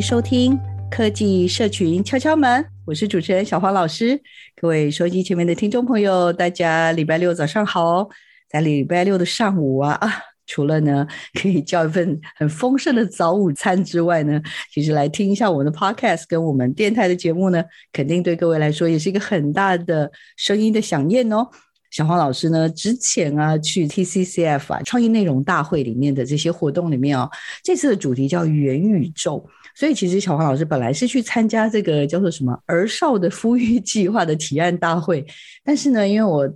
收听科技社群敲敲门，我是主持人小黄老师。各位收音机前面的听众朋友，大家礼拜六早上好！在礼拜六的上午啊啊！除了呢，可以叫一份很丰盛的早午餐之外呢，其实来听一下我们的 podcast 跟我们电台的节目呢，肯定对各位来说也是一个很大的声音的响应哦。小黄老师呢，之前啊去 TCCF 啊创意内容大会里面的这些活动里面哦，这次的主题叫元宇宙，所以其实小黄老师本来是去参加这个叫做什么儿少的孵育计划的提案大会，但是呢，因为我。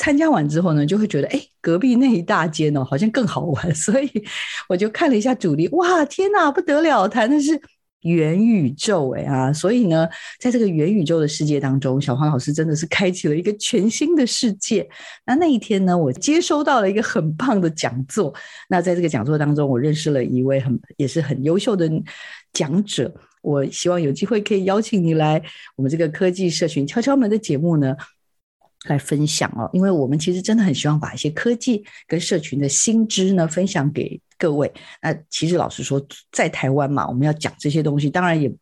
参加完之后呢，就会觉得哎，隔壁那一大间哦，好像更好玩，所以我就看了一下主题，哇，天哪，不得了，谈的是元宇宙哎啊！所以呢，在这个元宇宙的世界当中，小黄老师真的是开启了一个全新的世界。那那一天呢，我接收到了一个很棒的讲座。那在这个讲座当中，我认识了一位很也是很优秀的讲者。我希望有机会可以邀请你来我们这个科技社群敲敲门的节目呢。来分享哦，因为我们其实真的很希望把一些科技跟社群的新知呢分享给各位。那其实老实说，在台湾嘛，我们要讲这些东西，当然也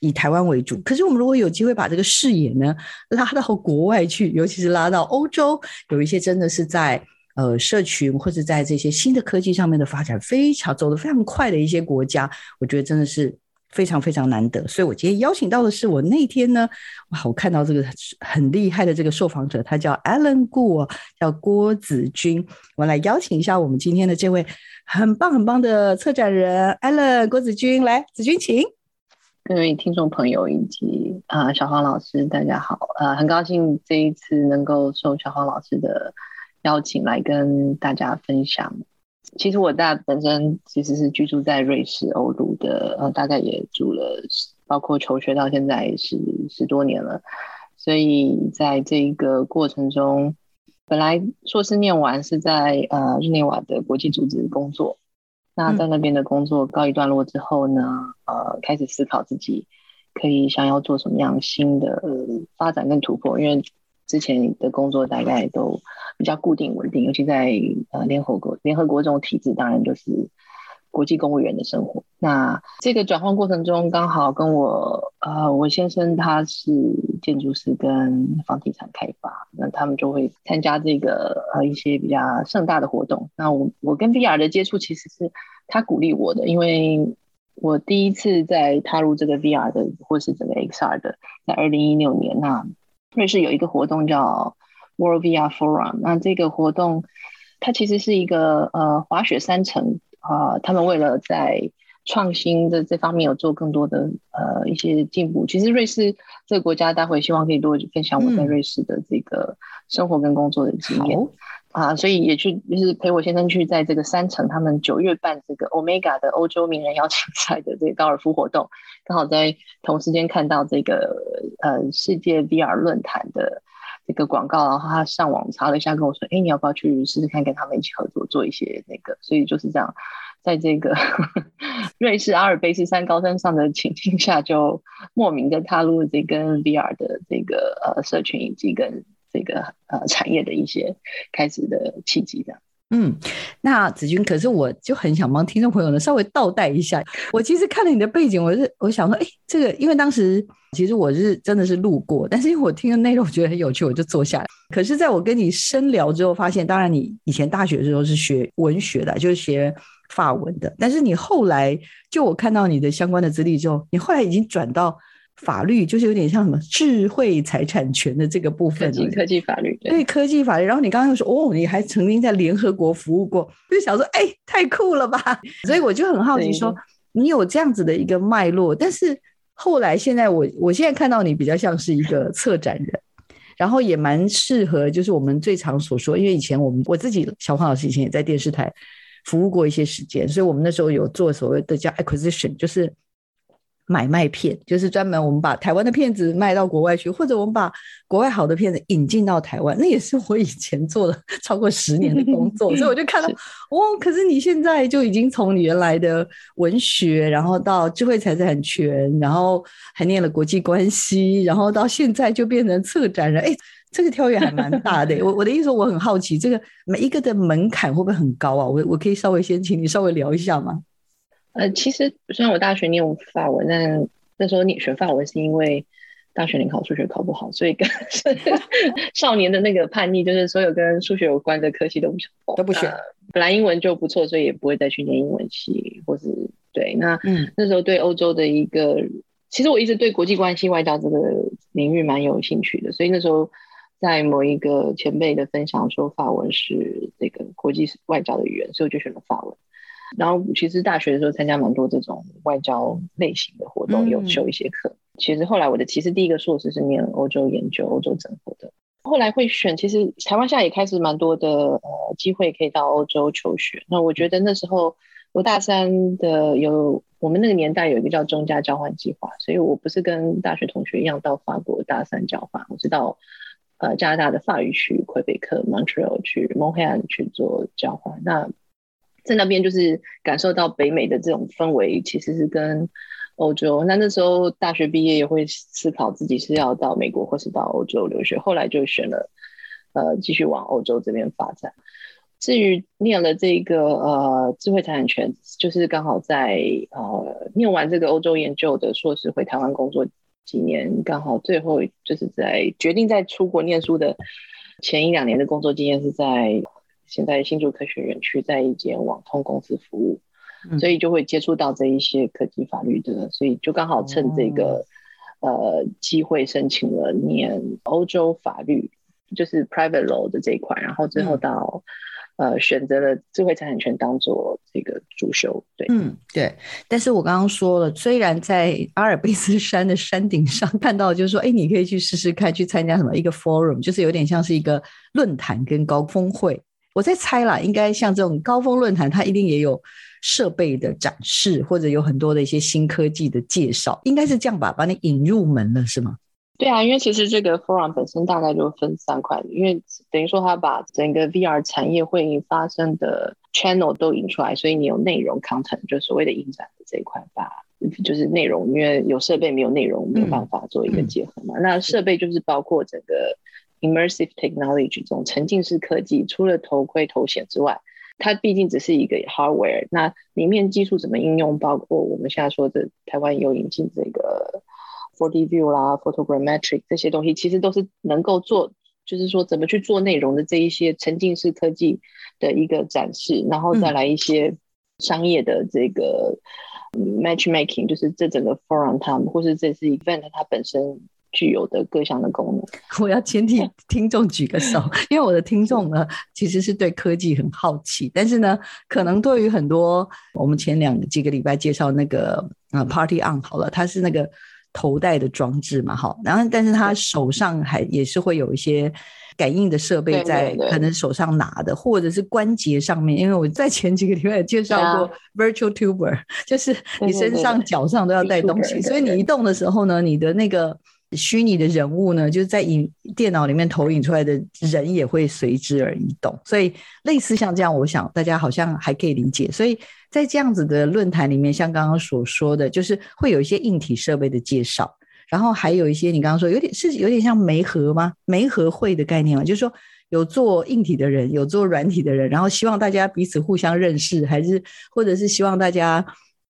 以台湾为主。可是我们如果有机会把这个视野呢拉到国外去，尤其是拉到欧洲，有一些真的是在呃社群或者在这些新的科技上面的发展非常走得非常快的一些国家，我觉得真的是。非常非常难得，所以我今天邀请到的是我那天呢，哇，我看到这个很厉害的这个受访者，他叫 Alan Gu，叫郭子君。我来邀请一下我们今天的这位很棒很棒的策展人 Alan 郭子君，来，子君请。各位听众朋友以及啊、小黄老师，大家好，呃，很高兴这一次能够受小黄老师的邀请来跟大家分享。其实我大本身其实是居住在瑞士欧陆的，呃，大概也住了，包括求学到现在是十多年了，所以在这个过程中，本来硕士念完是在呃日内瓦的国际组织工作，那在那边的工作告一段落之后呢，呃，开始思考自己可以想要做什么样新的呃发展跟突破，因为。之前的工作大概都比较固定稳定，尤其在呃联合国联合国这种体制，当然就是国际公务员的生活。那这个转换过程中，刚好跟我呃我先生他是建筑师跟房地产开发，那他们就会参加这个呃一些比较盛大的活动。那我我跟 VR 的接触其实是他鼓励我的，因为我第一次在踏入这个 VR 的或是整个 XR 的，在二零一六年那。瑞士有一个活动叫 World VR Forum，那这个活动它其实是一个呃滑雪三层啊、呃，他们为了在创新的这方面有做更多的呃一些进步。其实瑞士这个国家待会希望可以多分享我在瑞士的这个生活跟工作的经验啊，所以也去就是陪我先生去在这个三城，他们九月办这个 Omega 的欧洲名人邀请赛的这个高尔夫活动，刚好在同时间看到这个。呃，世界 VR 论坛的这个广告，然后他上网查了一下，跟我说：“哎，你要不要去试试看，跟他们一起合作做一些那个？”所以就是这样，在这个 瑞士阿尔卑斯山高山上的情境下，就莫名的踏入这跟 VR 的这个呃社群以及跟这个呃产业的一些开始的契机的。嗯，那子君，可是我就很想帮听众朋友呢稍微倒带一下。我其实看了你的背景，我是我想说，哎，这个因为当时其实我是真的是路过，但是因为我听的内容我觉得很有趣，我就坐下来。可是在我跟你深聊之后，发现，当然你以前大学的时候是学文学的，就是学法文的，但是你后来就我看到你的相关的资历之后，你后来已经转到法律，就是有点像什么智慧财产权的这个部分，科技科技法律，对，对科技法律。然后你刚刚又说，哦，你还曾经在联合国服务过，就想说，哎，太酷了吧！所以我就很好奇说，说你有这样子的一个脉络，但是后来现在我我现在看到你比较像是一个 策展人。然后也蛮适合，就是我们最常所说，因为以前我们我自己小黄老师以前也在电视台服务过一些时间，所以我们那时候有做所谓的叫 acquisition，就是。买卖片就是专门我们把台湾的片子卖到国外去，或者我们把国外好的片子引进到台湾，那也是我以前做了超过十年的工作，所以我就看到，哦，可是你现在就已经从你原来的文学，然后到智慧财产权，然后还念了国际关系，然后到现在就变成策展人，哎，这个跳跃还蛮大的。我我的意思说，我很好奇，这个每一个的门槛会不会很高啊？我我可以稍微先请你稍微聊一下吗？呃，其实虽然我大学念法文，但那时候你学法文是因为大学联考数学考不好，所以跟 少年的那个叛逆，就是所有跟数学有关的科系都不想都不选。本来英文就不错，所以也不会再去念英文系，或是对。那嗯，那时候对欧洲的一个，其实我一直对国际关系外交这个领域蛮有兴趣的，所以那时候在某一个前辈的分享说法文是这个国际外交的语言，所以我就选了法文。然后其实大学的时候参加蛮多这种外交类型的活动，有修一些课。嗯、其实后来我的其实第一个硕士是念欧洲研究、欧洲整合的。后来会选，其实台湾现在也开始蛮多的呃机会可以到欧洲求学。那我觉得那时候我大三的有我们那个年代有一个叫中加交换计划，所以我不是跟大学同学一样到法国大三交换，我是到呃加拿大的法语区魁北克 Montreal 去蒙海岸去做交换。那在那边就是感受到北美的这种氛围，其实是跟欧洲。那那时候大学毕业也会思考自己是要到美国或是到欧洲留学，后来就选了呃继续往欧洲这边发展。至于念了这个呃智慧财产权，就是刚好在呃念完这个欧洲研究的硕士回台湾工作几年，刚好最后就是在决定在出国念书的前一两年的工作经验是在。现在新竹科学园区在一间网通公司服务，嗯、所以就会接触到这一些科技法律的，所以就刚好趁这个、嗯、呃机会申请了念欧洲法律，就是 private law 的这一块，然后最后到、嗯、呃选择了智慧财产权当做这个主修。对，嗯，对。但是我刚刚说了，虽然在阿尔卑斯山的山顶上看到，就是说，哎，你可以去试试看，去参加什么一个 forum，就是有点像是一个论坛跟高峰会。我在猜啦，应该像这种高峰论坛，它一定也有设备的展示，或者有很多的一些新科技的介绍，应该是这样吧？把你引入门了，是吗？对啊，因为其实这个 forum 本身大概就分三块，因为等于说它把整个 VR 产业会发生的 channel 都引出来，所以你有内容 content，就所谓的影展的这一块，把就是内容，因为有设备没有内容没有办法做一个结合嘛。嗯嗯、那设备就是包括整个。Immersive technology 这种沉浸式科技，除了头盔头显之外，它毕竟只是一个 hardware。那里面技术怎么应用？包括我们现在说的台湾有引进这个 4D view 啦、photogrammetric 这些东西，其实都是能够做，就是说怎么去做内容的这一些沉浸式科技的一个展示，然后再来一些商业的这个 matchmaking，就是这整个 forum time 或是这次 event 它本身。具有的各项的功能，我要先替听众举个手，因为我的听众呢其实是对科技很好奇，但是呢，可能对于很多我们前两几个礼拜介绍那个呃 Party On 好了，它是那个头戴的装置嘛，好，然后但是他手上还也是会有一些感应的设备在，可能手上拿的，对对对，或者是关节上面，因为我在前几个礼拜介绍过 Virtual Tuber，就是你身上脚上都要带东西，所以你移动的时候呢，你的那个。虚拟的人物呢，就是在影电脑里面投影出来的人也会随之而移动，所以类似像这样，我想大家好像还可以理解。所以在这样子的论坛里面，像刚刚所说的，就是会有一些硬体设备的介绍，然后还有一些你刚刚说有点是有点像媒合吗？媒合会的概念吗？就是说有做硬体的人，有做软体的人，然后希望大家彼此互相认识，还是或者是希望大家。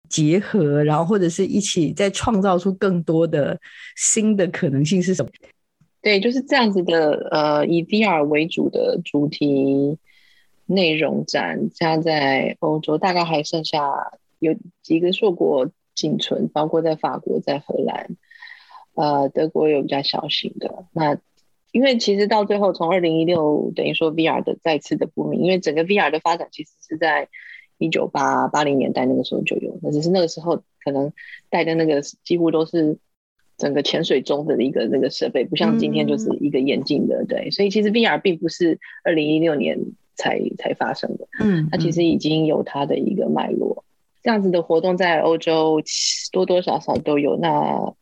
结合，然后或者是一起再创造出更多的新的可能性是什么？对，就是这样子的。呃，以 VR 为主的主题内容展，加在欧洲大概还剩下有几个硕果仅存，包括在法国、在荷兰，呃，德国有比较小型的。那因为其实到最后，从二零一六等于说 VR 的再次的不明，因为整个 VR 的发展其实是在一九八八零年代那个时候就有，那只是那个时候可能带的那个几乎都是。整个潜水中的一个那个设备，不像今天就是一个眼镜的，嗯、对，所以其实 VR 并不是二零一六年才才发生的，嗯，它其实已经有它的一个脉络，这样子的活动在欧洲多多少少都有。那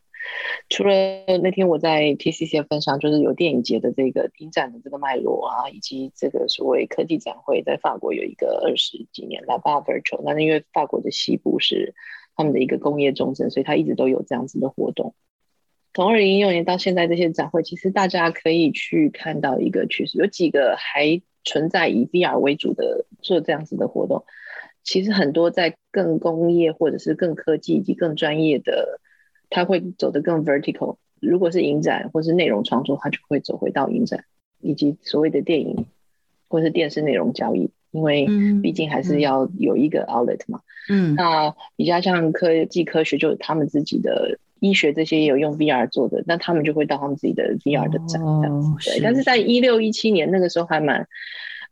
除了那天我在 TCCF 分享，就是有电影节的这个影展的这个脉络啊，以及这个所谓科技展会，在法国有一个二十几年 La b a Virtual，那因为法国的西部是他们的一个工业重镇，所以它一直都有这样子的活动。从二零一六年到现在，这些展会其实大家可以去看到一个趋势，有几个还存在以 VR 为主的做这样子的活动。其实很多在更工业或者是更科技以及更专业的，它会走得更 vertical。如果是影展或是内容创作，它就会走回到影展以及所谓的电影或是电视内容交易，因为毕竟还是要有一个 outlet 嘛。嗯，那比较像科技科学，就是他们自己的。医学这些也有用 VR 做的，那他们就会到他们自己的 VR 的展这样子。哦、对，是但是在一六一七年那个时候还蛮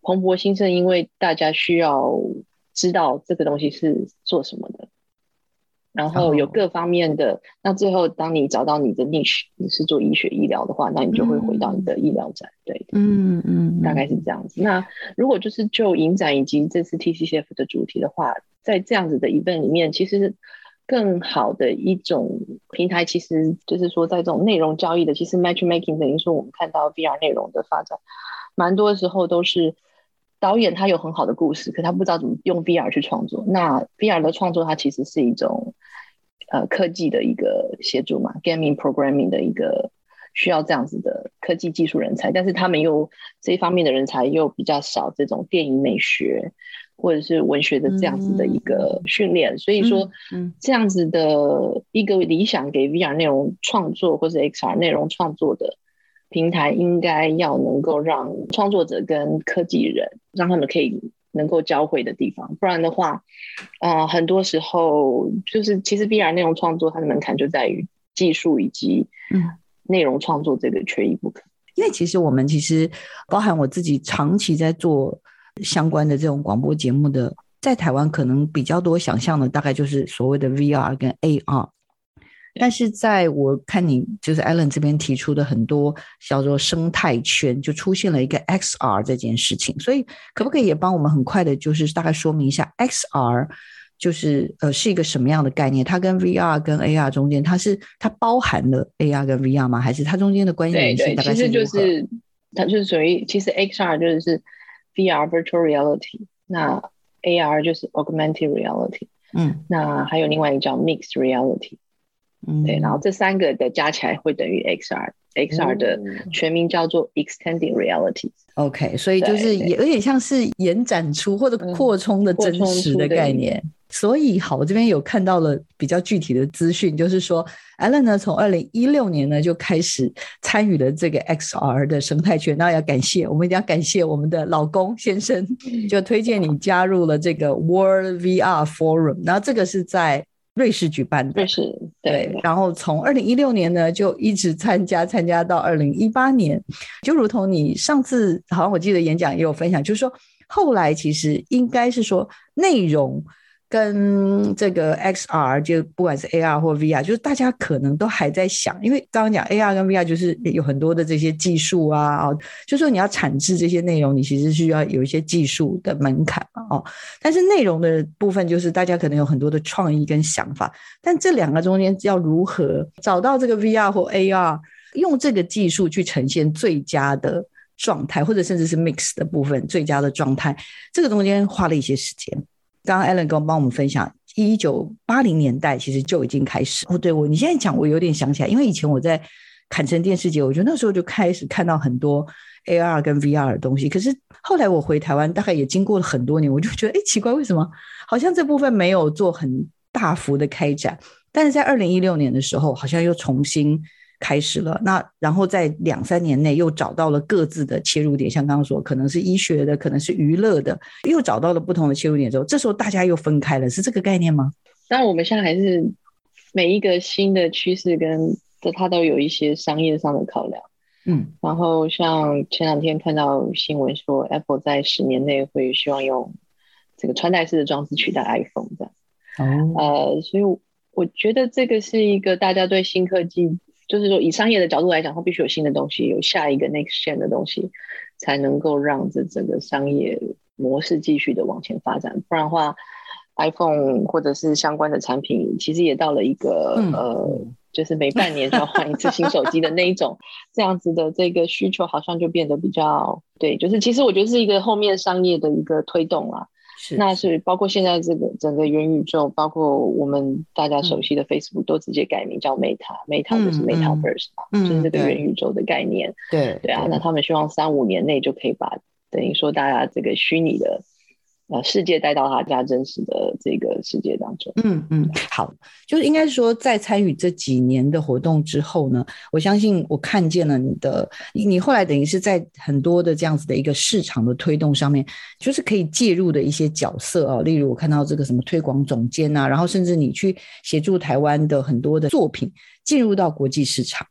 蓬勃兴盛，因为大家需要知道这个东西是做什么的，然后有各方面的。哦、那最后，当你找到你的 niche，你是做医学医疗的话，那你就会回到你的医疗展。嗯、对，嗯嗯，大概是这样子。那如果就是就影展以及这次 TCCF 的主题的话，在这样子的 event 里面，其实。更好的一种平台，其实就是说，在这种内容交易的，其实 matchmaking 等于说，我们看到 VR 内容的发展，蛮多时候都是导演他有很好的故事，可他不知道怎么用 VR 去创作。那 VR 的创作，它其实是一种呃科技的一个协助嘛，gaming programming 的一个需要这样子的科技技术人才，但是他们又这一方面的人才又比较少，这种电影美学。或者是文学的这样子的一个训练，嗯、所以说，这样子的一个理想给 VR 内容创作或者 XR 内容创作的平台，应该要能够让创作者跟科技人让他们可以能够交汇的地方，不然的话，啊、呃，很多时候就是其实 VR 内容创作它的门槛就在于技术以及内容创作这个缺一不可。因为其实我们其实包含我自己长期在做。相关的这种广播节目的，在台湾可能比较多想象的，大概就是所谓的 VR 跟 AR。但是在我看你就是 Allen 这边提出的很多叫做生态圈，就出现了一个 XR 这件事情。所以可不可以也帮我们很快的，就是大概说明一下 XR 就是呃是一个什么样的概念？它跟 VR 跟 AR 中间，它是它包含了 AR 跟 VR 吗？还是它中间的关系是大概是？对对，其实就是它就是属于其实 XR 就是。VR virtual reality，那 AR 就是 augmented reality，嗯，那还有另外一个叫 mixed reality，嗯，对，然后这三个的加起来会等于 XR，XR 的全名叫做 Extending reality。OK，所以就是也有点像是延展出或者扩充的真实的概念。所以好，我这边有看到了比较具体的资讯，就是说 Allen 呢从二零一六年呢就开始参与了这个 XR 的生态圈。那要感谢，我们一定要感谢我们的老公先生，就推荐你加入了这个 World VR Forum。然后这个是在瑞士举办的，瑞士对，对。然后从二零一六年呢就一直参加，参加到二零一八年，就如同你上次好像我记得演讲也有分享，就是说后来其实应该是说内容。跟这个 XR 就不管是 AR 或 VR，就是大家可能都还在想，因为刚刚讲 AR 跟 VR 就是有很多的这些技术啊，哦，就说你要产制这些内容，你其实需要有一些技术的门槛嘛，哦，但是内容的部分就是大家可能有很多的创意跟想法，但这两个中间要如何找到这个 VR 或 AR 用这个技术去呈现最佳的状态，或者甚至是 mix 的部分最佳的状态，这个中间花了一些时间。刚刚 Alan 跟我帮我们分享，一九八零年代其实就已经开始哦。对，我你现在讲，我有点想起来，因为以前我在坎城电视节，我觉得那时候就开始看到很多 AR 跟 VR 的东西。可是后来我回台湾，大概也经过了很多年，我就觉得，哎，奇怪，为什么好像这部分没有做很大幅的开展？但是在二零一六年的时候，好像又重新开始了。那然后在两三年内又找到了各自的切入点，像刚刚说，可能是医学的，可能是娱乐的，又找到了不同的切入点之后，这时候大家又分开了，是这个概念吗？当然，我们现在还是每一个新的趋势跟它都有一些商业上的考量。嗯，然后像前两天看到新闻说，Apple 在十年内会希望用这个穿戴式的装置取代 iPhone 这样。哦，呃，所以我觉得这个是一个大家对新科技，就是说以商业的角度来讲，它必须有新的东西，有下一个 next gen 的东西，才能够让这整个商业模式继续的往前发展。不然的话，iPhone 或者是相关的产品，其实也到了一个、嗯、呃，就是每半年就要换一次新手机的那一种，这样子的这个需求，好像就变得比较对，就是其实我觉得是一个后面商业的一个推动啦。是，那是包括现在这个整个元宇宙，包括我们大家熟悉的 Facebook，都直接改名叫 Meta，Meta、嗯、就是 Metaverse 嘛，嗯、就是这个元宇宙的概念。对对啊，那他们希望三五年内就可以把等于说大家这个虚拟的。呃，世界带到他家真实的这个世界当中。嗯嗯，好，就是应该说，在参与这几年的活动之后呢，我相信我看见了你的，你你后来等于是在很多的这样子的一个市场的推动上面，就是可以介入的一些角色啊，例如我看到这个什么推广总监啊，然后甚至你去协助台湾的很多的作品进入到国际市场。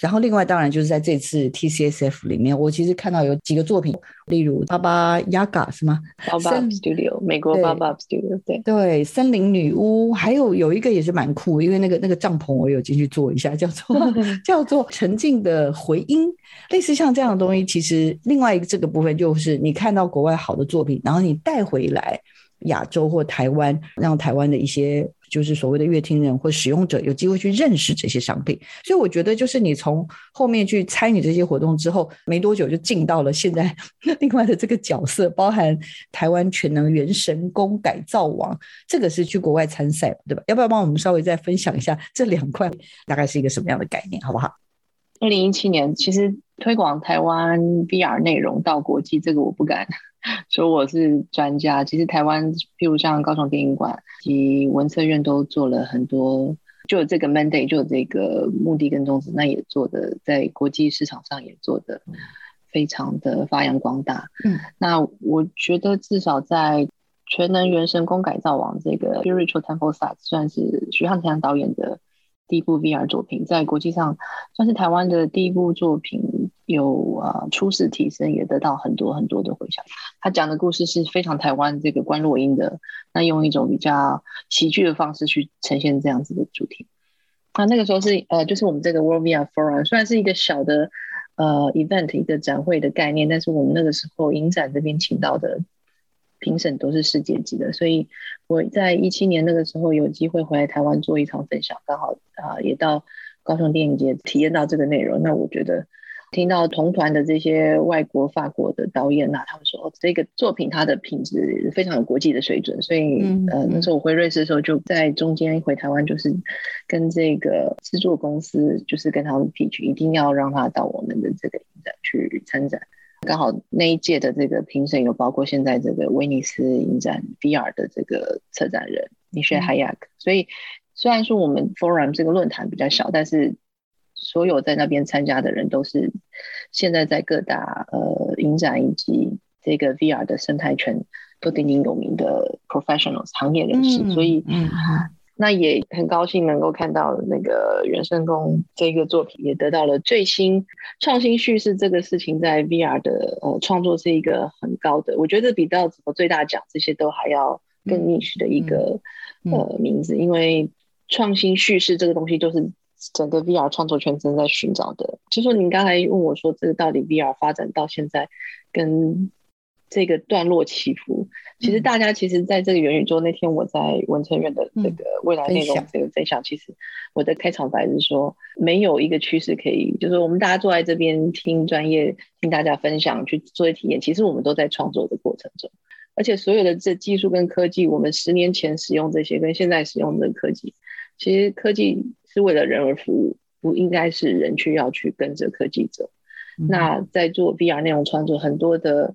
然后，另外当然就是在这次 TCSF 里面，我其实看到有几个作品，例如巴巴雅嘎是吗？巴巴 Studio，美国巴巴 Studio，对对，森林女巫，还有有一个也是蛮酷，因为那个那个帐篷我有进去坐一下，叫做 叫做沉静的回音，类似像这样的东西。其实另外一个这个部分就是你看到国外好的作品，然后你带回来亚洲或台湾，让台湾的一些。就是所谓的乐听人或使用者有机会去认识这些商品，所以我觉得就是你从后面去参与这些活动之后，没多久就进到了现在 另外的这个角色，包含台湾全能元神功改造王，这个是去国外参赛，对吧？要不要帮我们稍微再分享一下这两块大概是一个什么样的概念，好不好？二零一七年其实推广台湾 VR 内容到国际，这个我不敢。说我是专家，其实台湾，譬如像高雄电影馆及文策院都做了很多，就有这个 mandate，就有这个目的跟宗旨，那也做的在国际市场上也做的非常的发扬光大。嗯，那我觉得至少在全能原神宫改造王这个 Spiritual Temple Sites 算是徐汉强导演的第一部 VR 作品，在国际上算是台湾的第一部作品。有啊，初试提升，也得到很多很多的回响。他讲的故事是非常台湾这个观落阴的，那用一种比较喜剧的方式去呈现这样子的主题。那那个时候是呃，就是我们这个 World via Forum 虽然是一个小的呃 event 一个展会的概念，但是我们那个时候影展这边请到的评审都是世界级的，所以我在一七年那个时候有机会回来台湾做一场分享，刚好啊、也到高雄电影节体验到这个内容，那我觉得。听到同团的这些外国、法国的导演呐、啊，他们说这个作品它的品质非常有国际的水准，所以、嗯、呃那时候我回瑞士的时候就在中间回台湾，就是跟这个制作公司，就是跟他们 pitch，一定要让他到我们的这个影展去参展。刚好那一届的这个评审有包括现在这个威尼斯影展 VR 的这个策展人 Michel Hayac，所以虽然说我们 Forum 这个论坛比较小，但是。所有在那边参加的人都是现在在各大呃影展以及这个 VR 的生态圈都鼎鼎有名的 professionals 行业人士，嗯、所以、嗯、那也很高兴能够看到那个原生宫这个作品也得到了最新创新叙事这个事情在 VR 的呃创作是一个很高的，我觉得比到什么最大奖这些都还要更 niche 的一个、嗯、呃名字，因为创新叙事这个东西就是。整个 VR 创作圈正在寻找的，就说您刚才问我说，这个到底 VR 发展到现在跟这个段落起伏，其实大家其实在这个元宇宙那天，我在文成院的这个未来内容这个分享，其实我的开场白是说，没有一个趋势可以，就是我们大家坐在这边听专业，听大家分享去做一体验，其实我们都在创作的过程中，而且所有的这技术跟科技，我们十年前使用这些跟现在使用的科技，其实科技。是为了人而服务，不应该是人去要去跟着科技走。嗯、那在做 VR 内容创作，很多的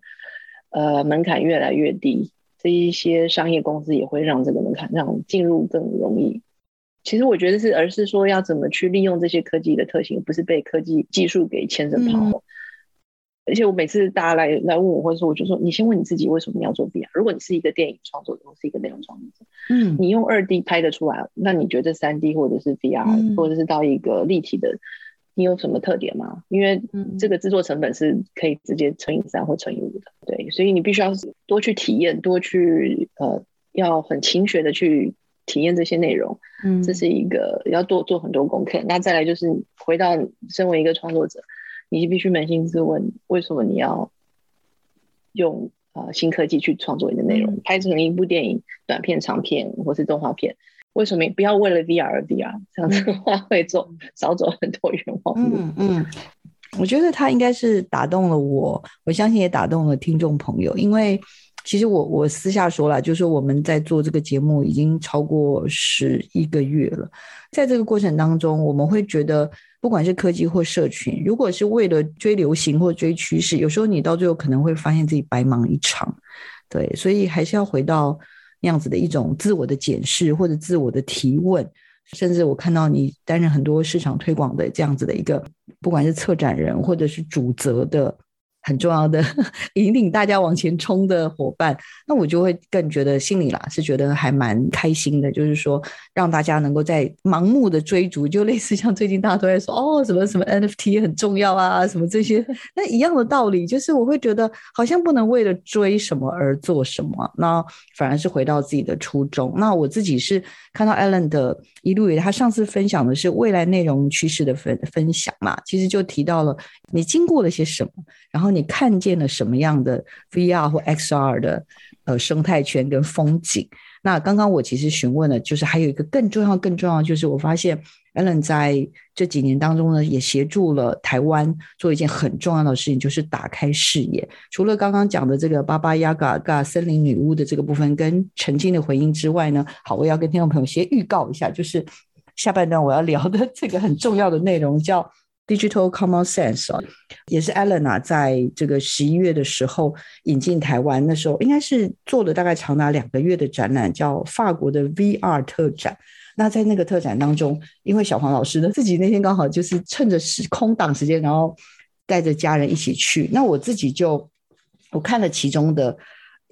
呃门槛越来越低，这一些商业公司也会让这个门槛让进入更容易。其实我觉得是，而是说要怎么去利用这些科技的特性，不是被科技技术给牵着跑。嗯、而且我每次大家来来问我，或者说我就说，你先问你自己，为什么你要做 VR？如果你是一个电影创作者，或是一个内容创作者，嗯，你用二 D 拍得出来，那你觉得三 D 或者是 VR，、嗯、或者是到一个立体的，你有什么特点吗？因为这个制作成本是可以直接乘以三或乘以五的，对，所以你必须要多去体验，多去呃，要很勤学的去。体验这些内容，嗯，这是一个要多做很多功课。那再来就是回到身为一个创作者，你必须扪心自问：为什么你要用呃新科技去创作你的内容，嗯、拍成一部电影、短片、长片或是动画片？为什么不要为了 VR 而 VR？这样子的话会走少走很多冤枉路。嗯嗯，我觉得他应该是打动了我，我相信也打动了听众朋友，因为。其实我我私下说了，就是我们在做这个节目已经超过十一个月了，在这个过程当中，我们会觉得，不管是科技或社群，如果是为了追流行或追趋势，有时候你到最后可能会发现自己白忙一场。对，所以还是要回到那样子的一种自我的检视或者自我的提问，甚至我看到你担任很多市场推广的这样子的一个，不管是策展人或者是主责的。很重要的 引领大家往前冲的伙伴，那我就会更觉得心里啦是觉得还蛮开心的，就是说让大家能够在盲目的追逐，就类似像最近大家都在说哦什么什么 NFT 很重要啊什么这些，那一样的道理，就是我会觉得好像不能为了追什么而做什么，那反而是回到自己的初衷。那我自己是看到 Ellen 的一路以来，他上次分享的是未来内容趋势的分分享嘛，其实就提到了你经过了些什么，然后。你看见了什么样的 VR 或 XR 的呃生态圈跟风景？那刚刚我其实询问了，就是还有一个更重要、更重要，就是我发现 Alan 在这几年当中呢，也协助了台湾做一件很重要的事情，就是打开视野。除了刚刚讲的这个巴巴亚嘎嘎森林女巫的这个部分跟澄清的回应之外呢，好，我要跟听众朋友先预告一下，就是下半段我要聊的这个很重要的内容叫。Digital Common Sense 啊，也是 Ellen 在这个十一月的时候引进台湾，那时候应该是做了大概长达两个月的展览，叫法国的 VR 特展。那在那个特展当中，因为小黄老师呢自己那天刚好就是趁着时空档时间，然后带着家人一起去。那我自己就我看了其中的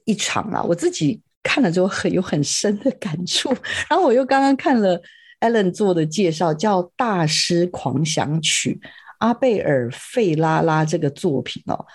一场啦，我自己看了之后很有很深的感触。然后我又刚刚看了。Allen 做的介绍叫《大师狂想曲》，阿贝尔费拉拉这个作品哦。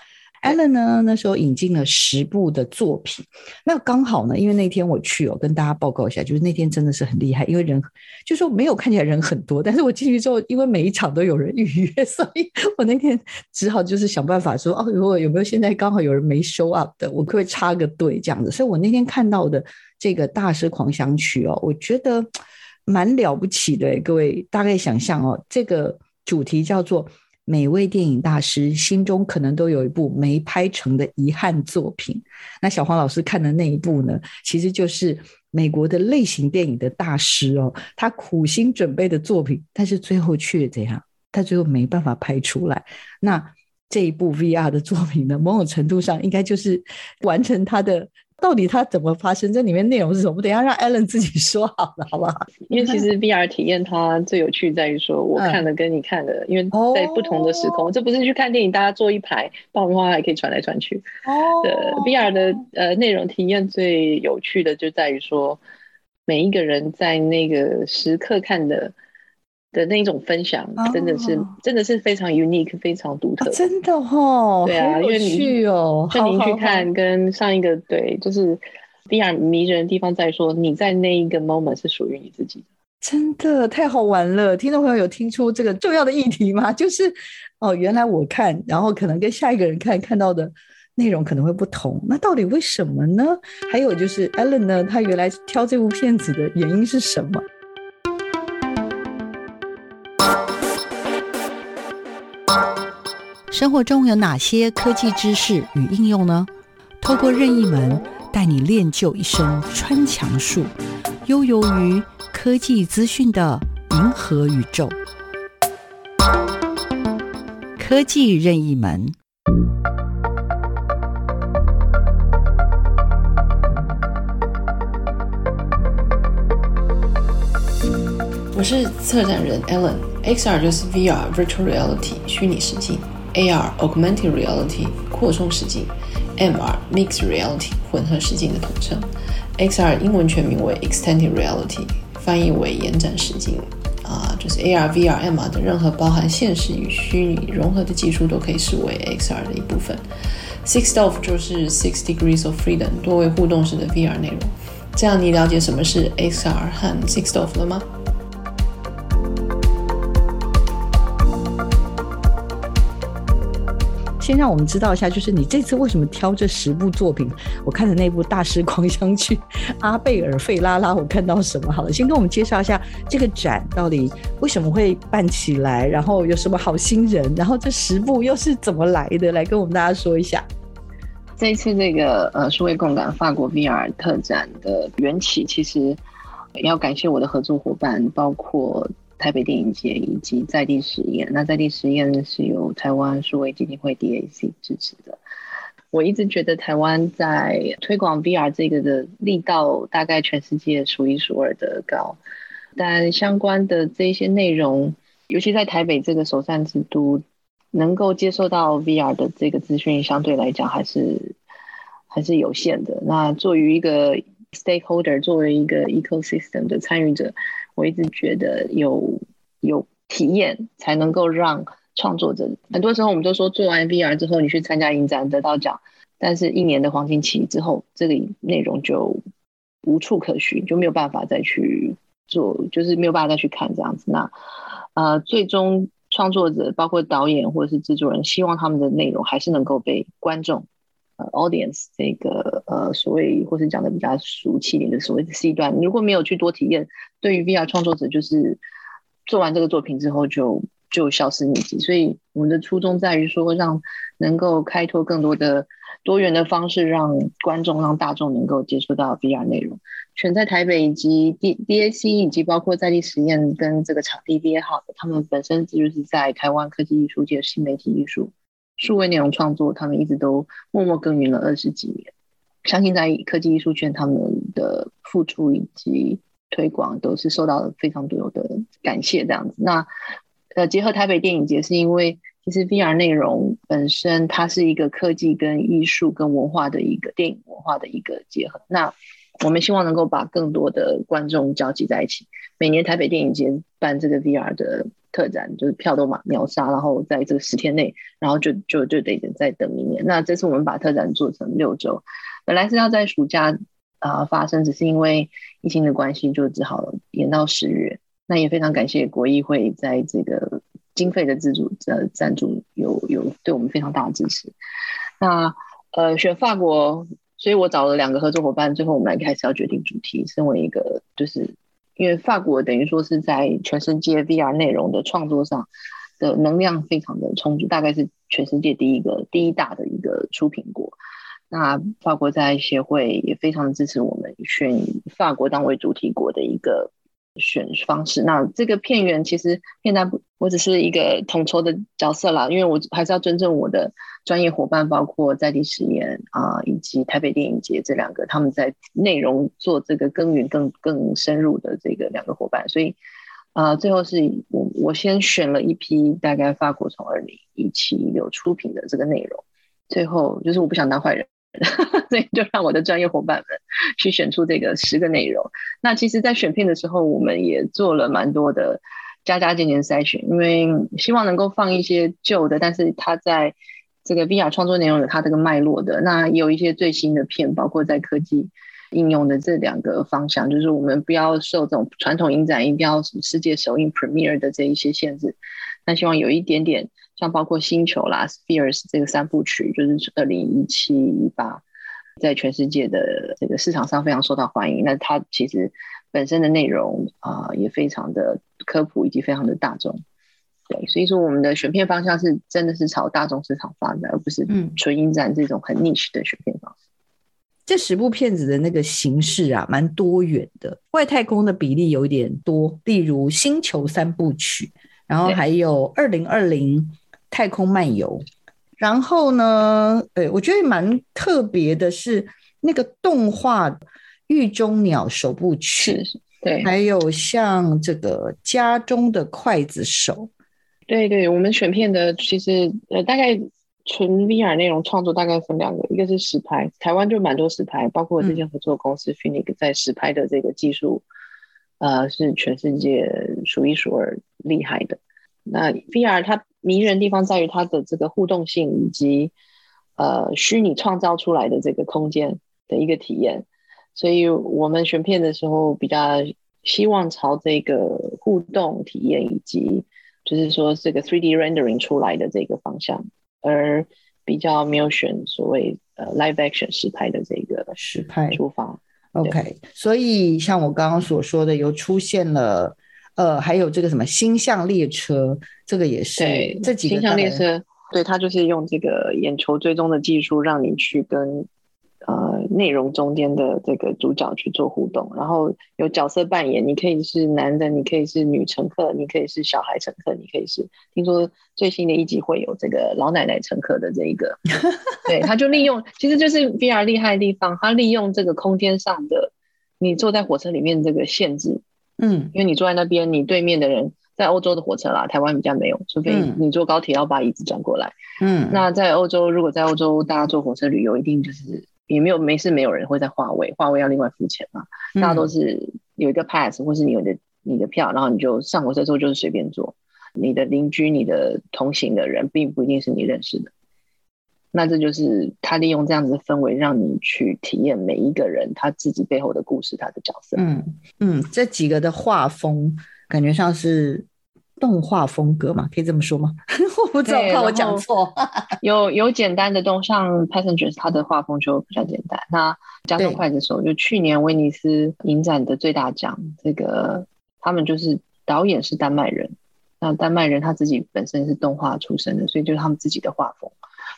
Ellen 呢那时候引进了十部的作品，那刚好呢，因为那天我去哦，跟大家报告一下，就是那天真的是很厉害，因为人就说没有看起来人很多，但是我进去之后，因为每一场都有人预约，所以我那天只好就是想办法说哦，如果有没有现在刚好有人没 show up 的，我可不可以插个队这样子。所以我那天看到的这个《大师狂想曲》哦，我觉得。蛮了不起的，各位大概想象哦，这个主题叫做“每位电影大师心中可能都有一部没拍成的遗憾作品”。那小黄老师看的那一部呢，其实就是美国的类型电影的大师哦，他苦心准备的作品，但是最后却怎样？他最后没办法拍出来。那这一部 VR 的作品呢，某种程度上应该就是完成他的。到底它怎么发生？这里面内容是什么？我等一下让 Ellen 自己说好了，好不好？因为其实 VR 体验它最有趣在于说，我看的跟你看的，嗯、因为在不同的时空，哦、这不是去看电影，大家坐一排，爆米花还可以传来传去。哦，对，VR 的呃内容体验最有趣的就在于说，每一个人在那个时刻看的。的那一种分享，真的是、oh. 真的是非常 unique，非常独特，oh, 真的哦。对啊，因为你哦，就您去看跟上一个对，就是 VR 迷人的地方在说，你在那一个 moment 是属于你自己的，真的太好玩了。听众朋友有听出这个重要的议题吗？就是哦，原来我看，然后可能跟下一个人看看到的内容可能会不同，那到底为什么呢？还有就是 Ellen 呢，他原来挑这部片子的原因是什么？生活中有哪些科技知识与应用呢？透过任意门带你练就一身穿墙术，悠游于科技资讯的银河宇宙。科技任意门。我是策展人 Alan。XR 就是 VR Virtual Reality 虚拟实境，AR Augmented Reality 扩充实境，MR Mixed Reality 混合实境的统称。XR 英文全名为 Extended Reality，翻译为延展实境。啊，就是 AR、VR、MR 的任何包含现实与虚拟融合的技术都可以视为 XR 的一部分。Sixth of 就是 Six Degrees of Freedom，多维互动式的 VR 内容。这样你了解什么是 XR 和 Sixth of 了吗？先让我们知道一下，就是你这次为什么挑这十部作品？我看的那部《大师狂想曲》，阿贝尔费拉拉，我看到什么？好了，先跟我们介绍一下这个展到底为什么会办起来，然后有什么好心人，然后这十部又是怎么来的？来跟我们大家说一下。这一次这个呃数位共感法国 VR 特展的缘起，其实要感谢我的合作伙伴，包括。台北电影节以及在地实验，那在地实验是由台湾数位基金会 DAC 支持的。我一直觉得台湾在推广 VR 这个的力道，大概全世界数一数二的高。但相关的这些内容，尤其在台北这个首善之都，能够接受到 VR 的这个资讯，相对来讲还是还是有限的。那作为一个 stakeholder，作为一个 ecosystem 的参与者。我一直觉得有有体验才能够让创作者。很多时候我们都说做完 VR 之后，你去参加影展得到奖，但是一年的黄金期之后，这个内容就无处可寻，就没有办法再去做，就是没有办法再去看这样子。那呃，最终创作者包括导演或者是制作人，希望他们的内容还是能够被观众。呃，audience 这个呃，所谓或是讲的比较俗气一点的所谓的 C 端，你如果没有去多体验，对于 VR 创作者就是做完这个作品之后就就消失匿迹。所以我们的初衷在于说，让能够开拓更多的多元的方式，让观众让大众能够接触到 VR 内容。选在台北以及 D DAC 以及包括在地实验跟这个场地 VR Hub，他们本身就是在台湾科技艺术界新媒体艺术。数位内容创作，他们一直都默默耕耘了二十几年。相信在科技艺术圈，他们的付出以及推广都是受到了非常多的感谢。这样子，那呃，结合台北电影节，是因为其实 VR 内容本身它是一个科技跟艺术跟文化的一个电影文化的一个结合。那我们希望能够把更多的观众交集在一起。每年台北电影节办这个 VR 的。特展就是票都秒秒杀，然后在这个十天内，然后就就就得再等明年。那这次我们把特展做成六周，本来是要在暑假啊、发生，只是因为疫情的关系，就只好延到十月。那也非常感谢国艺会在这个经费的资助呃赞助有有对我们非常大的支持。那呃选法国，所以我找了两个合作伙伴，最后我们来开始要决定主题，身为一个就是。因为法国等于说是在全世界 VR 内容的创作上的能量非常的充足，大概是全世界第一个第一大的一个出品国。那法国在协会也非常支持我们选法国当为主题国的一个。选方式，那这个片源其实现在不，我只是一个统筹的角色啦，因为我还是要尊重我的专业伙伴，包括在地实验啊，以及台北电影节这两个他们在内容做这个耕耘更更深入的这个两个伙伴，所以啊，最后是我我先选了一批大概法国从二零一七有出品的这个内容，最后就是我不想当坏人。所以就让我的专业伙伴们去选出这个十个内容。那其实，在选片的时候，我们也做了蛮多的加加减减筛选，因为希望能够放一些旧的，但是它在这个 VR 创作内容有它这个脉络的。那也有一些最新的片，包括在科技应用的这两个方向，就是我们不要受这种传统影展一定要什么世界首映 Premiere 的这一些限制。那希望有一点点。像包括星球啦、Spheres 这个三部曲，就是二零一七、一八，在全世界的这个市场上非常受到欢迎。那它其实本身的内容啊、呃，也非常的科普以及非常的大众。对，所以说我们的选片方向是真的是朝大众市场发展，而不是纯影展这种很 niche 的选片方式。嗯、这十部片子的那个形式啊，蛮多元的，外太空的比例有一点多，例如星球三部曲，然后还有二零二零。太空漫游，然后呢，对，我觉得蛮特别的是那个动画《狱中鸟》首部曲，对，还有像这个家中的刽子手，对对，我们选片的其实呃大概纯 VR 内容创作大概分两个，一个是实拍，台湾就蛮多实拍，包括我之前合作公司 Phoenix 在实拍的这个技术，嗯、呃是全世界数一数二厉害的。那 VR 它迷人的地方在于它的这个互动性以及呃虚拟创造出来的这个空间的一个体验。所以我们选片的时候比较希望朝这个互动体验，以及就是说这个 3D rendering 出来的这个方向，而比较没有选所谓呃 live action 实拍的这个实拍出发。OK，所以像我刚刚所说的，有出现了呃，还有这个什么星象列车，这个也是对这几个星象列车，对，它就是用这个眼球追踪的技术，让你去跟。呃，内容中间的这个主角去做互动，然后有角色扮演，你可以是男的，你可以是女乘客，你可以是小孩乘客，你可以是。听说最新的一集会有这个老奶奶乘客的这一个，对，他就利用，其实就是 VR 厉害的地方，他利用这个空间上的你坐在火车里面这个限制，嗯，因为你坐在那边，你对面的人在欧洲的火车啦，台湾比较没有，除非你坐高铁要把椅子转过来，嗯，那在欧洲，如果在欧洲大家坐火车旅游，一定就是。也没有没事，没有人会在划位，划位要另外付钱嘛。大家都是有一个 pass，或是你有的你的票，然后你就上火车之后就是随便坐。你的邻居、你的同行的人，并不一定是你认识的。那这就是他利用这样子的氛围，让你去体验每一个人他自己背后的故事，他的角色。嗯嗯，这几个的画风感觉像是。动画风格嘛，可以这么说吗？我不知道，怕我讲错。有有简单的动，像 Passengers，他的画风就比较简单。那家中刽子手，就去年威尼斯影展的最大奖，这个他们就是导演是丹麦人，那丹麦人他自己本身是动画出身的，所以就是他们自己的画风，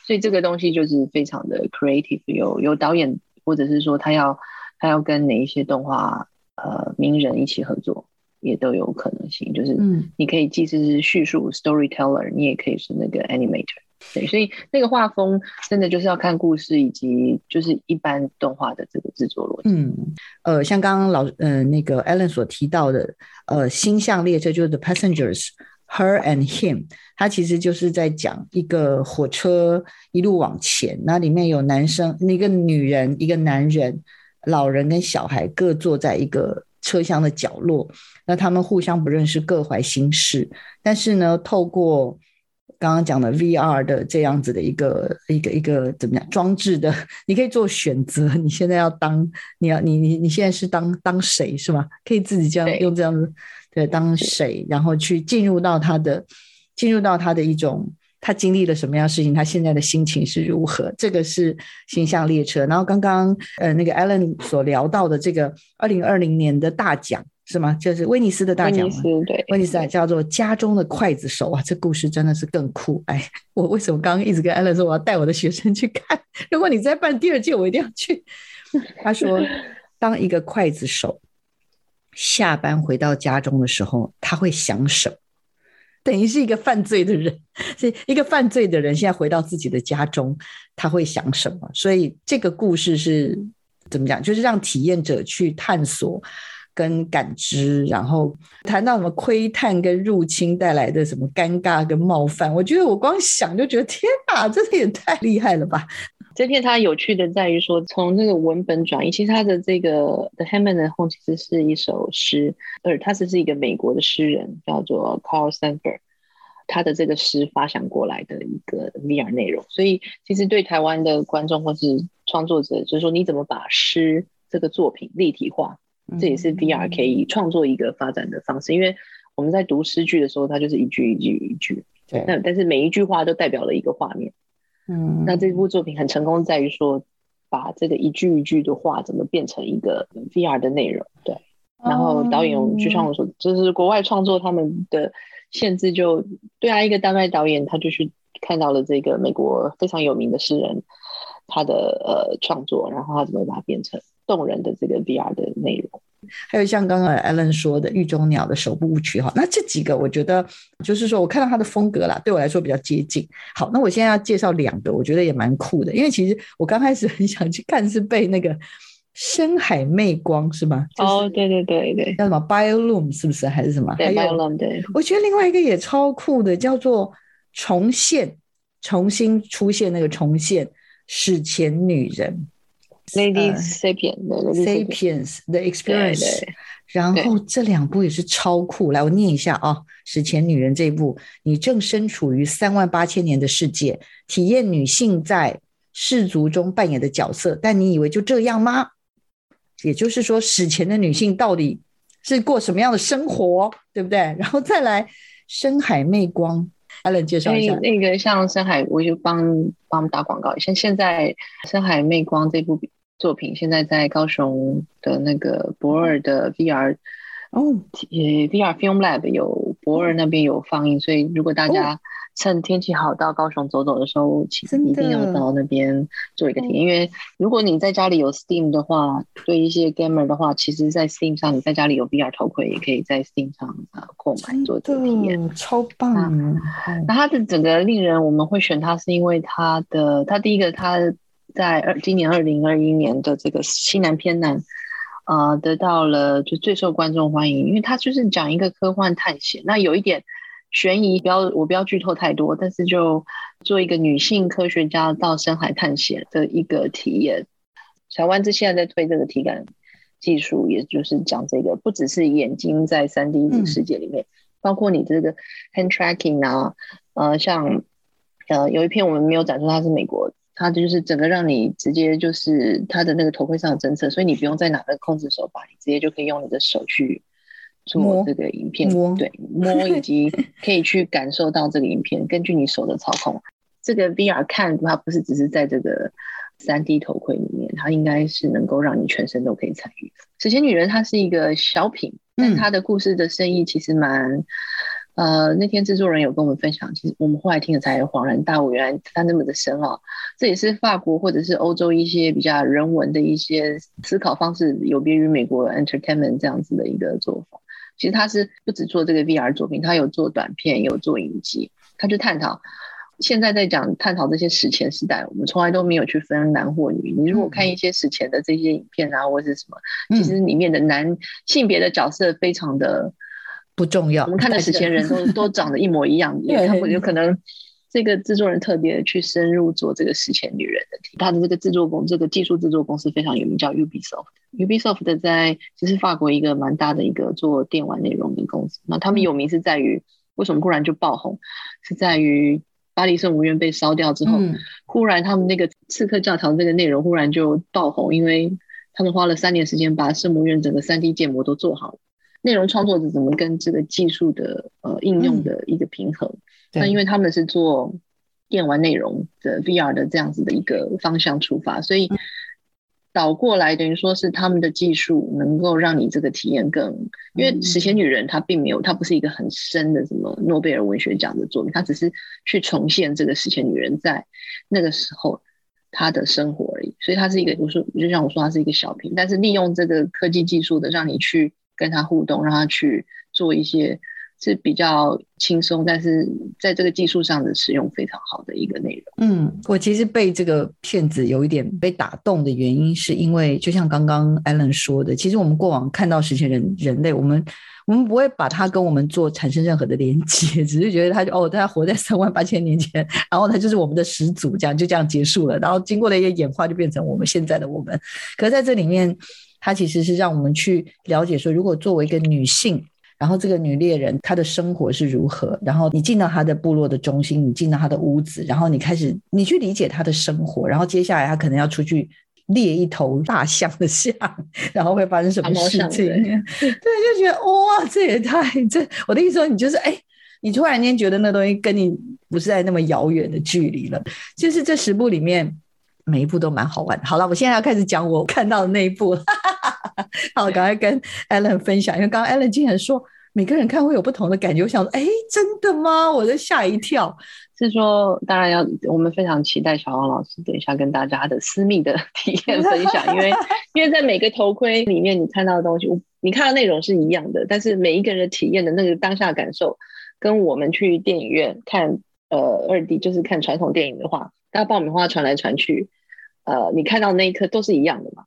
所以这个东西就是非常的 creative，有有导演或者是说他要他要跟哪一些动画呃名人一起合作。也都有可能性，就是你可以既是叙述 storyteller，你也可以是那个 animator，对，所以那个画风真的就是要看故事以及就是一般动画的这个制作逻辑。嗯，呃，像刚刚老呃那个 Ellen 所提到的，呃，星象列车就是 The Passengers，Her and Him，它其实就是在讲一个火车一路往前，那里面有男生，一个女人，一个男人，老人跟小孩各坐在一个。车厢的角落，那他们互相不认识，各怀心事。但是呢，透过刚刚讲的 VR 的这样子的一个一个一个怎么样装置的，你可以做选择。你现在要当，你要你你你现在是当当谁是吗？可以自己这样用这样子对当谁，然后去进入到他的进入到他的一种。他经历了什么样的事情？他现在的心情是如何？这个是形象列车。然后刚刚呃那个 Ellen 所聊到的这个二零二零年的大奖是吗？就是威尼斯的大奖。威尼斯对，威尼斯叫做家中的刽子手啊，这故事真的是更酷。哎，我为什么刚刚一直跟 Ellen 说我要带我的学生去看？如果你再办第二届，我一定要去。他说，当一个刽子手下班回到家中的时候，他会想什么？等于是一个犯罪的人，是一个犯罪的人，现在回到自己的家中，他会想什么？所以这个故事是怎么讲？就是让体验者去探索跟感知，然后谈到什么窥探跟入侵带来的什么尴尬跟冒犯。我觉得我光想就觉得天哪，这也太厉害了吧！这片它有趣的在于说，从这个文本转移，其实它的这个 The at Home 其实是一首诗，而他是是一个美国的诗人，叫做 Carl Sandburg，他的这个诗发想过来的一个 VR 内容。所以其实对台湾的观众或是创作者，就是说你怎么把诗这个作品立体化，这也是 VR 可以创作一个发展的方式。因为我们在读诗句的时候，它就是一句一句一句，对，那但是每一句话都代表了一个画面。嗯，那这部作品很成功，在于说把这个一句一句的话怎么变成一个 VR 的内容，对。然后导演就像我说，就是国外创作他们的限制就对啊，一个丹麦导演他就去看到了这个美国非常有名的诗人他的呃创作，然后他怎么把它变成动人的这个 VR 的内容。还有像刚刚 Alan 说的《狱中鸟》的首部曲哈，那这几个我觉得就是说我看到他的风格啦，对我来说比较接近。好，那我现在要介绍两个，我觉得也蛮酷的，因为其实我刚开始很想去看，是被那个深海魅光是吗？哦，对对对对，叫什么 Biolume 是不是还是什么？对还有 Biolume 对。我觉得另外一个也超酷的，叫做重现，重新出现那个重现史前女人，Lady Sapiens，Sapiens The Experience。然后这两部也是超酷，来我念一下啊，《史前女人》这一部，你正身处于三万八千年的世界，体验女性在氏族中扮演的角色，但你以为就这样吗？也就是说，史前的女性到底是过什么样的生活，对不对？然后再来《深海魅光》，Allen 介绍一下。那个像《深海》，我就帮帮我们打广告。像现在《深海魅光》这部作品，现在在高雄的那个博尔的 VR 哦，呃，VR Film Lab 有博尔那边有放映，所以如果大家、哦。趁天气好到高雄走走的时候，请一定要到那边做一个体验。因为如果你在家里有 Steam 的话，对一些 Gamer 的话，其实，在 Steam 上你在家里有 VR 头盔，也可以在 Steam 上啊购买做这个体验，超棒。那它的整个令人我们会选它，是因为它的它第一个它在二今年二零二一年的这个西南偏南啊、呃、得到了就最受观众欢迎，因为它就是讲一个科幻探险，那有一点。悬疑，不要我不要剧透太多，但是就做一个女性科学家到深海探险的一个体验。小湾子现在在推这个体感技术，也就是讲这个，不只是眼睛在三 D 世界里面，嗯、包括你这个 hand tracking 啊，呃，像呃有一篇我们没有展出，它是美国，它就是整个让你直接就是它的那个头盔上的侦测，所以你不用再拿个控制手把，你直接就可以用你的手去。做这个影片，摸对摸以及 可以去感受到这个影片，根据你手的操控，这个 VR 看它不是只是在这个三 D 头盔里面，它应该是能够让你全身都可以参与。史前女人它是一个小品，但它的故事的深意其实蛮……嗯、呃，那天制作人有跟我们分享，其实我们后来听了才恍然大悟，原来它那么的深奥。这也是法国或者是欧洲一些比较人文的一些思考方式，有别于美国 entertainment 这样子的一个做法。其实他是不止做这个 VR 作品，他有做短片，有做影集，他就探讨现在在讲探讨这些史前时代，我们从来都没有去分男或女。你如果看一些史前的这些影片啊，或者是什么，其实里面的男性别的角色非常的不重要。我们看的史前人都都长得一模一样，也他们有可能。这个制作人特别去深入做这个史前女人的题，他的这个制作公，这个技术制作公司非常有名，叫 Ubisoft。Ubisoft 在其实法国一个蛮大的一个做电玩内容的公司。那他们有名是在于为什么忽然就爆红，是在于巴黎圣母院被烧掉之后，嗯、忽然他们那个刺客教堂这个内容忽然就爆红，因为他们花了三年时间把圣母院整个 3D 建模都做好了。内容创作者怎么跟这个技术的呃应用的一个平衡？嗯那因为他们是做电玩内容的 VR 的这样子的一个方向出发，所以倒过来等于说是他们的技术能够让你这个体验更，因为《史前女人》她并没有，她不是一个很深的什么诺贝尔文学奖的作品，她只是去重现这个史前女人在那个时候她的生活而已，所以它是一个，我说就像我说，它是一个小品，但是利用这个科技技术的让你去跟他互动，让他去做一些。是比较轻松，但是在这个技术上的使用非常好的一个内容。嗯，我其实被这个片子有一点被打动的原因，是因为就像刚刚 Allen 说的，其实我们过往看到史前人人类，我们我们不会把它跟我们做产生任何的连接，只是觉得他就哦，他活在三万八千年前，然后他就是我们的始祖，这样就这样结束了。然后经过了一个演化，就变成我们现在的我们。可是在这里面，它其实是让我们去了解说，如果作为一个女性。然后这个女猎人她的生活是如何？然后你进到她的部落的中心，你进到她的屋子，然后你开始你去理解她的生活，然后接下来她可能要出去猎一头大象的象，然后会发生什么事情？对，就觉得哇，这也太这我的意思说，你就是哎，你突然间觉得那东西跟你不是在那么遥远的距离了。就是这十部里面每一部都蛮好玩。好了，我现在要开始讲我看到的那一部。好，赶快跟 Allen 分享，因为刚刚 Allen 竟然说每个人看会有不同的感觉，我想说，哎，真的吗？我在吓一跳。是说，当然要，我们非常期待小王老师等一下跟大家的私密的体验分享，因为 因为在每个头盔里面你看到的东西，你看到内容是一样的，但是每一个人的体验的那个当下感受，跟我们去电影院看呃二 D 就是看传统电影的话，大家爆米花传来传去，呃，你看到那一刻都是一样的嘛。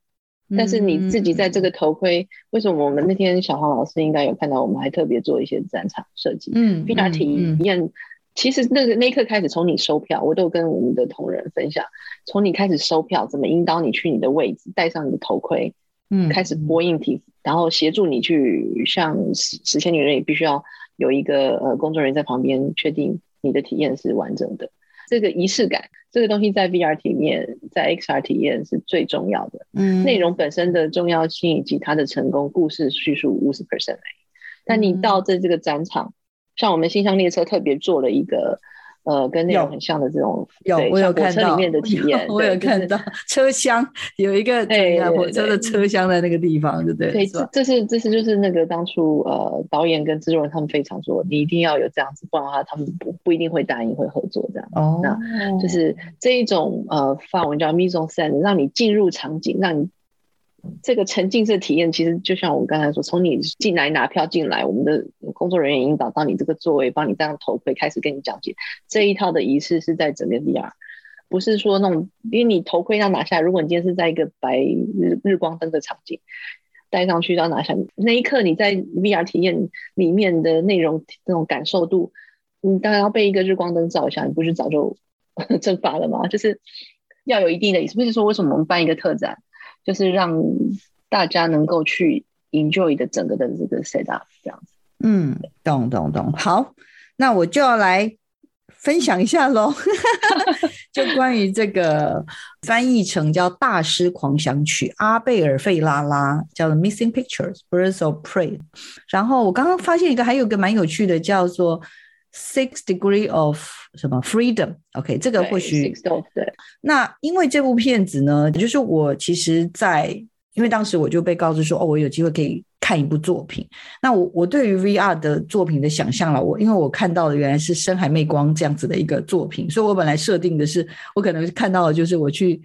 但是你自己在这个头盔，为什么我们那天小黄老师应该有看到，我们还特别做一些战场设计。嗯，VR 体验，其实那个那一刻开始，从你收票，我都跟我们的同仁分享，从你开始收票，怎么引导你去你的位置，戴上你的头盔，嗯，开始播硬体，然后协助你去像实实现女人也必须要有一个呃工作人员在旁边，确定你的体验是完整的。这个仪式感，这个东西在 VR 体验，在 XR 体验是最重要的。嗯，内容本身的重要性以及它的成功，故事叙述五十 percent 而已。但你到这这个展场，嗯、像我们星象列车特别做了一个。呃，跟那种很像的这种，有我有看到里面的体验，我有 看到车厢有一个 对火车的车厢在那个地方，对不对？对，这是这是就是那个当初呃导演跟制作人他们非常说，你一定要有这样子，不然的话他们不不一定会答应会合作这样。哦，那就是这一种呃法文叫 mise en scène，让你进入场景，让你。这个沉浸式体验，其实就像我刚才说，从你进来拿票进来，我们的工作人员引导到你这个座位，帮你戴上头盔，开始跟你讲解这一套的仪式是在整个 VR，不是说那种，因为你头盔要拿下，如果你今天是在一个白日日光灯的场景，戴上去要拿下，那一刻你在 VR 体验里面的内容那种感受度，你当然要被一个日光灯照一下，你不是早就 蒸发了吗？就是要有一定的意思，不是说为什么我们办一个特展？就是让大家能够去 enjoy 的整个的这个 set up 这样子。嗯，懂懂懂。好，那我就要来分享一下喽。就关于这个翻译成叫《大师狂想曲》，阿贝尔费拉拉叫做《Missing Pictures Birds of Prey》。然后我刚刚发现一个，还有一个蛮有趣的，叫做。Six degree of 什么 freedom？OK，、okay, 这个或许对。那因为这部片子呢，就是我其实在，在因为当时我就被告知说，哦，我有机会可以看一部作品。那我我对于 VR 的作品的想象了，我因为我看到的原来是深海魅光这样子的一个作品，所以我本来设定的是，我可能看到的就是我去。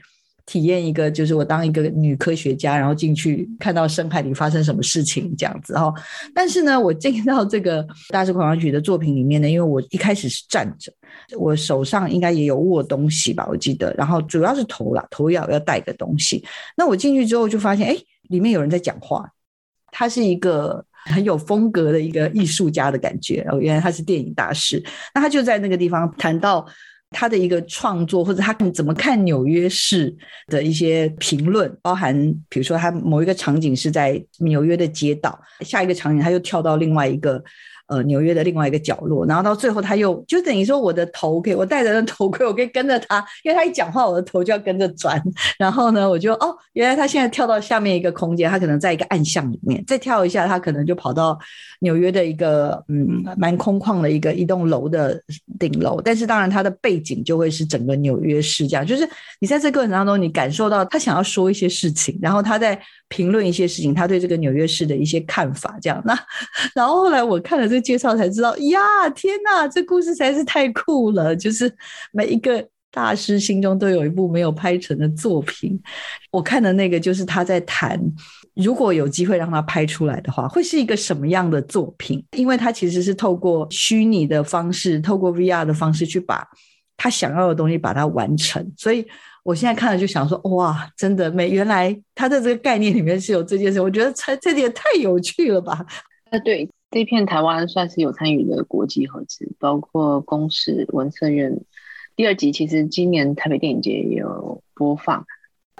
体验一个，就是我当一个女科学家，然后进去看到深海里发生什么事情这样子哈。但是呢，我进到这个大师狂想曲的作品里面呢，因为我一开始是站着，我手上应该也有握东西吧，我记得。然后主要是头啦，头要要带个东西。那我进去之后就发现，哎，里面有人在讲话。他是一个很有风格的一个艺术家的感觉哦，原来他是电影大师。那他就在那个地方谈到。他的一个创作，或者他怎么看纽约市的一些评论，包含比如说他某一个场景是在纽约的街道，下一个场景他又跳到另外一个。呃，纽约的另外一个角落，然后到最后他又就等于说，我的头可以，我戴着那头盔，我可以跟着他，因为他一讲话，我的头就要跟着转。然后呢，我就哦，原来他现在跳到下面一个空间，他可能在一个暗巷里面，再跳一下，他可能就跑到纽约的一个嗯蛮空旷的一个一栋楼的顶楼。但是当然，他的背景就会是整个纽约市这样，就是你在这个过程当中，你感受到他想要说一些事情，然后他在评论一些事情，他对这个纽约市的一些看法这样。那 然后后来我看了这个。介绍才知道呀！天哪，这故事实在是太酷了。就是每一个大师心中都有一部没有拍成的作品。我看的那个就是他在谈，如果有机会让他拍出来的话，会是一个什么样的作品？因为他其实是透过虚拟的方式，透过 VR 的方式去把他想要的东西把它完成。所以我现在看了就想说，哇，真的美！原来他在这个概念里面是有这件事，我觉得这这点太有趣了吧？啊，对。这片台湾算是有参与的国际合资，包括公视文策院。第二集其实今年台北电影节也有播放。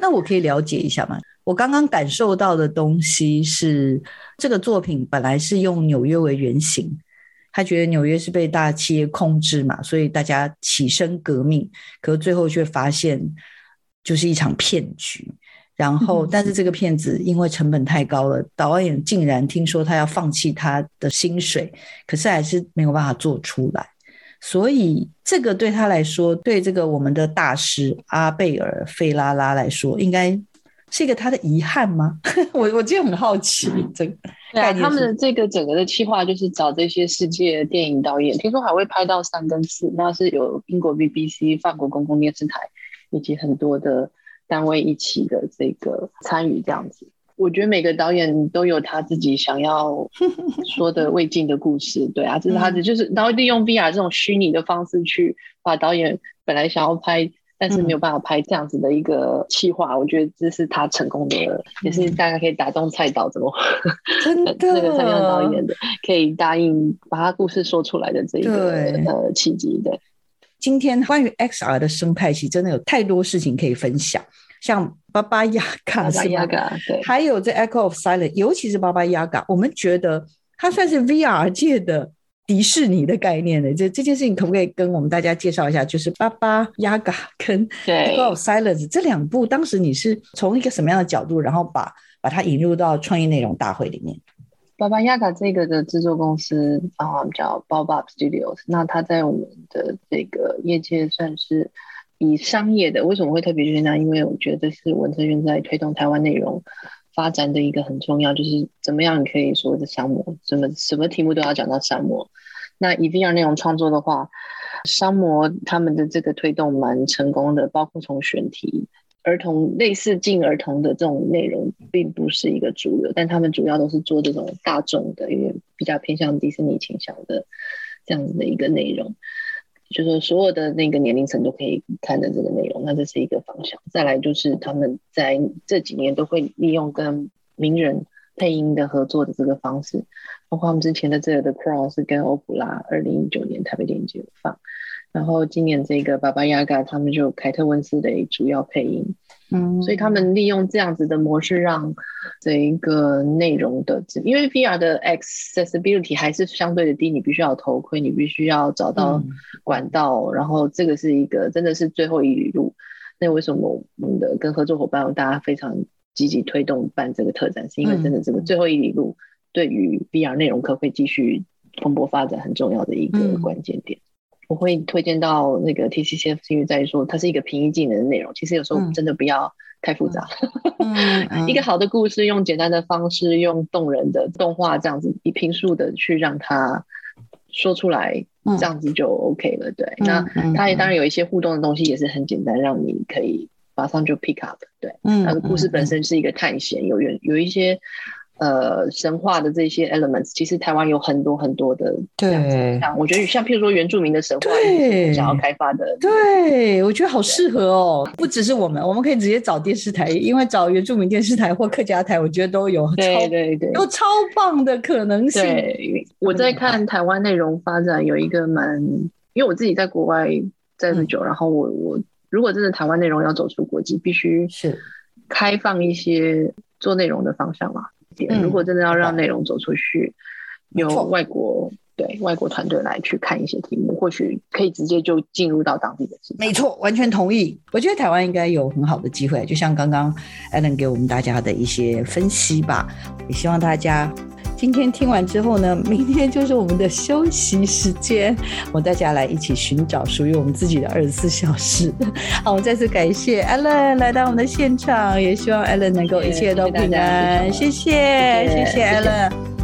那我可以了解一下吗？我刚刚感受到的东西是，这个作品本来是用纽约为原型，他觉得纽约是被大企业控制嘛，所以大家起身革命，可是最后却发现就是一场骗局。然后，但是这个骗子因为成本太高了，导演竟然听说他要放弃他的薪水，可是还是没有办法做出来。所以，这个对他来说，对这个我们的大师阿贝尔费拉拉来说，应该是一个他的遗憾吗？我我就很好奇这个概念。对啊，他们的这个整个的计划就是找这些世界电影导演，听说还会拍到三跟四，那是有英国 BBC、法国公共电视台以及很多的。单位一起的这个参与这样子，我觉得每个导演都有他自己想要 说的未尽的故事，对啊，这是他的，就是然后利用 VR 这种虚拟的方式去把导演本来想要拍但是没有办法拍这样子的一个企划，我觉得这是他成功的，也是大家可以打动蔡导怎么 真的 那个蔡导导演的可以答应把他故事说出来的这一个呃契机。对，今天关于 XR 的生态系真的有太多事情可以分享，像巴巴雅嘎是吧？对，还有这 Echo of Silence，尤其是巴巴雅嘎，我们觉得它算是 VR 界的。迪士尼的概念的，这这件事情可不可以跟我们大家介绍一下？就是《巴巴亚嘎》跟《Echo of Silence》这两部，当时你是从一个什么样的角度，然后把把它引入到创意内容大会里面？《巴巴亚嘎》这个的制作公司啊，叫 Baobab Studios，那它在我们的这个业界算是以商业的。为什么会特别去呢？因为我觉得是文策院在推动台湾内容发展的一个很重要，就是怎么样你可以说的商模，什么什么题目都要讲到商模。那以 VR 内容创作的话，商模他们的这个推动蛮成功的，包括从选题，儿童类似近儿童的这种内容，并不是一个主流，但他们主要都是做这种大众的，因为比较偏向迪士尼倾向的这样子的一个内容。就是所有的那个年龄层都可以看的这个内容，那这是一个方向。再来就是他们在这几年都会利用跟名人配音的合作的这个方式，包括他们之前的这个的 Cross 跟欧普拉，二零一九年台北电影节有放。然后今年这个巴巴亚嘎，他们就凯特温斯雷主要配音，嗯，所以他们利用这样子的模式，让这一个内容的，因为 VR 的 accessibility 还是相对的低，你必须要头盔，你必须要找到管道，嗯、然后这个是一个真的是最后一里路。那为什么我们的跟合作伙伴大家非常积极推动办这个特展，是因为真的这个最后一里路对于 VR 内容可会继续蓬勃发展很重要的一个关键点。嗯我会推荐到那个 TCCF，是因为在于说它是一个平易近人的内容。其实有时候真的不要太复杂，一个好的故事用简单的方式，用动人的动画这样子以平述的去让它说出来，这样子就 OK 了。对，那它也当然有一些互动的东西，也是很简单，让你可以马上就 pick up。对，它的故事本身是一个探险，有有有一些。呃，神话的这些 elements，其实台湾有很多很多的。对，像我觉得像譬如说原住民的神话，对，想要开发的。对，我觉得好适合哦。不只是我们，我们可以直接找电视台，因为找原住民电视台或客家台，我觉得都有超对对对，有超棒的可能性。对，我在看台湾内容发展有一个蛮，因为我自己在国外在很久，嗯、然后我我如果真的台湾内容要走出国际，必须是开放一些做内容的方向嘛。如果真的要让内容走出去，嗯、有外国对外国团队来去看一些题目，或许可以直接就进入到当地的市场。没错，完全同意。我觉得台湾应该有很好的机会，就像刚刚 Allen 给我们大家的一些分析吧，也希望大家。今天听完之后呢，明天就是我们的休息时间，我大家来一起寻找属于我们自己的二十四小时。好，我再次感谢 Allen 来到我们的现场，也希望 Allen 能够一切都平安。谢谢，谢谢 Allen。